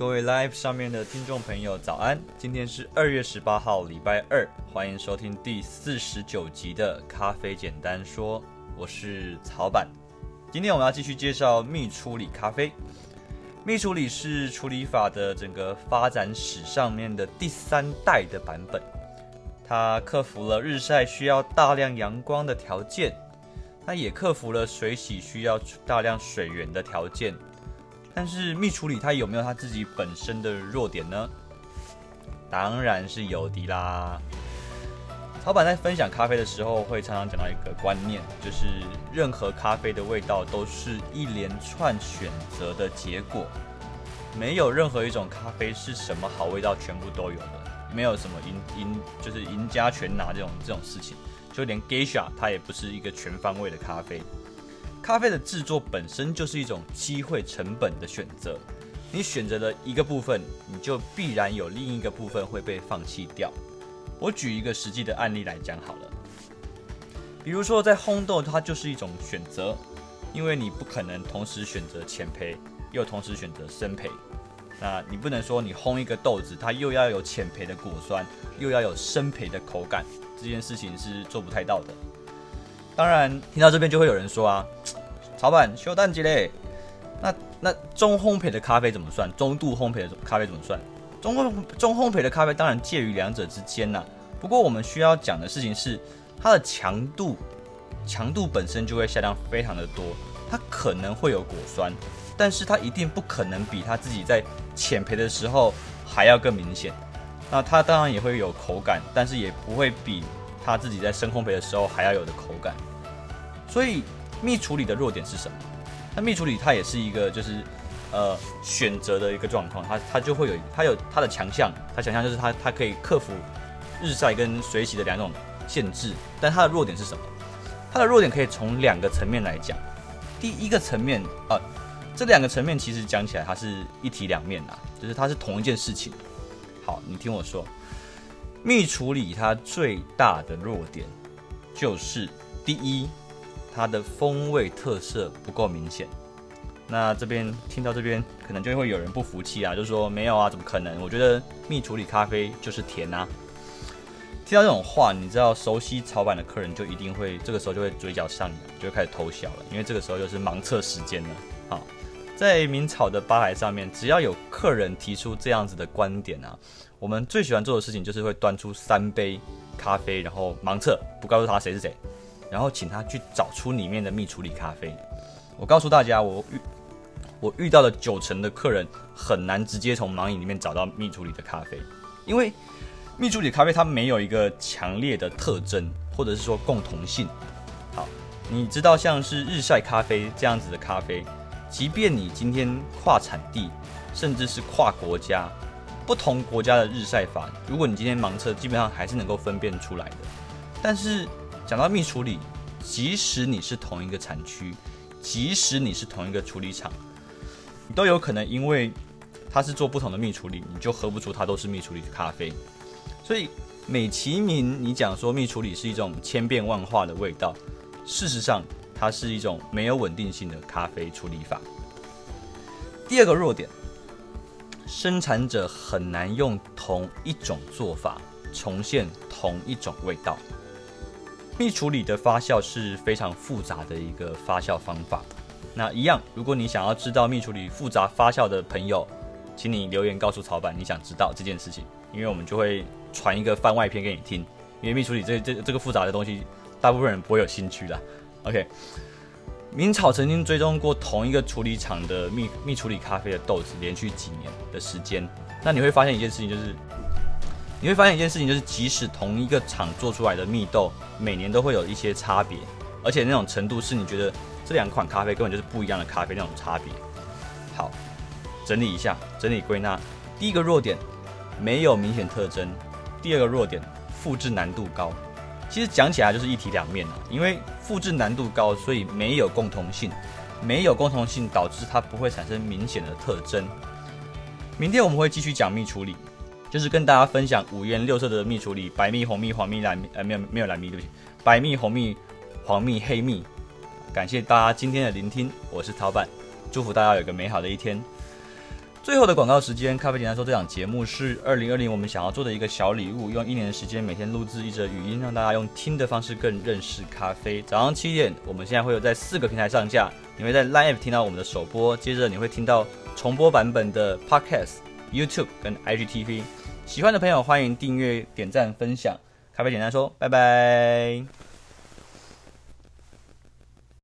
各位 Live 上面的听众朋友，早安！今天是二月十八号，礼拜二，欢迎收听第四十九集的《咖啡简单说》，我是草板。今天我们要继续介绍蜜处理咖啡。蜜处理是处理法的整个发展史上面的第三代的版本，它克服了日晒需要大量阳光的条件，它也克服了水洗需要大量水源的条件。但是蜜处理它有没有它自己本身的弱点呢？当然是有的啦。老板在分享咖啡的时候，会常常讲到一个观念，就是任何咖啡的味道都是一连串选择的结果，没有任何一种咖啡是什么好味道全部都有的，没有什么赢赢就是赢家全拿这种这种事情，就连 Geisha 它也不是一个全方位的咖啡。咖啡的制作本身就是一种机会成本的选择，你选择了一个部分，你就必然有另一个部分会被放弃掉。我举一个实际的案例来讲好了，比如说在烘豆，它就是一种选择，因为你不可能同时选择浅焙，又同时选择深焙。那你不能说你烘一个豆子，它又要有浅焙的果酸，又要有深焙的口感，这件事情是做不太到的。当然，听到这边就会有人说啊，老板修蛋机嘞，那那中烘焙的咖啡怎么算？中度烘焙的咖啡怎么算？中烘中烘焙的咖啡当然介于两者之间呐、不过我们需要讲的事情是，它的强度强度本身就会下降非常的多。它可能会有果酸，但是它一定不可能比它自己在浅焙的时候还要更明显。那它当然也会有口感，但是也不会比它自己在深烘焙的时候还要有的口感。所以密处理的弱点是什么？那密处理它也是一个就是呃选择的一个状况，它它就会有它有它的强项，它强项就是它它可以克服日晒跟水洗的两种限制，但它的弱点是什么？它的弱点可以从两个层面来讲。第一个层面啊、呃，这两个层面其实讲起来它是一体两面的，就是它是同一件事情。好，你听我说，密处理它最大的弱点就是第一。它的风味特色不够明显，那这边听到这边，可能就会有人不服气啊，就说没有啊，怎么可能？我觉得蜜处理咖啡就是甜啊。听到这种话，你知道熟悉草板的客人就一定会这个时候就会嘴角上扬，就会开始偷笑了，因为这个时候就是盲测时间了。好，在明草的吧台上面，只要有客人提出这样子的观点啊，我们最喜欢做的事情就是会端出三杯咖啡，然后盲测，不告诉他谁是谁。然后请他去找出里面的蜜处理咖啡。我告诉大家，我遇我遇到了九成的客人很难直接从盲饮里面找到蜜处理的咖啡，因为蜜处理咖啡它没有一个强烈的特征，或者是说共同性。好，你知道像是日晒咖啡这样子的咖啡，即便你今天跨产地，甚至是跨国家，不同国家的日晒法，如果你今天盲测，基本上还是能够分辨出来的。但是讲到蜜处理，即使你是同一个产区，即使你是同一个处理厂，你都有可能因为它是做不同的蜜处理，你就喝不出它都是蜜处理的咖啡。所以美其名，你讲说蜜处理是一种千变万化的味道，事实上它是一种没有稳定性的咖啡处理法。第二个弱点，生产者很难用同一种做法重现同一种味道。蜜处理的发酵是非常复杂的一个发酵方法。那一样，如果你想要知道蜜处理复杂发酵的朋友，请你留言告诉草板你想知道这件事情，因为我们就会传一个番外篇给你听。因为蜜处理这这这个复杂的东西，大部分人不会有兴趣的。OK，明草曾经追踪过同一个处理厂的蜜蜜处理咖啡的豆子，连续几年的时间，那你会发现一件事情，就是。你会发现一件事情，就是即使同一个厂做出来的蜜豆，每年都会有一些差别，而且那种程度是你觉得这两款咖啡根本就是不一样的咖啡那种差别。好，整理一下，整理归纳，第一个弱点没有明显特征，第二个弱点复制难度高。其实讲起来就是一体两面啊，因为复制难度高，所以没有共同性，没有共同性导致它不会产生明显的特征。明天我们会继续讲蜜处理。就是跟大家分享五颜六色的蜜处理，白蜜、红蜜、黄蜜、蓝蜜，呃，没有没有蓝蜜，对不起，白蜜、红蜜、黄蜜、黑蜜。感谢大家今天的聆听，我是草板，祝福大家有个美好的一天。最后的广告时间，咖啡简单说，这档节目是二零二零我们想要做的一个小礼物，用一年的时间每天录制一则语音，让大家用听的方式更认识咖啡。早上七点，我们现在会有在四个平台上架，你会在 Line 听到我们的首播，接着你会听到重播版本的 Podcast、YouTube 跟 IGTV。喜欢的朋友欢迎订阅、点赞、分享。咖啡简单说，拜拜。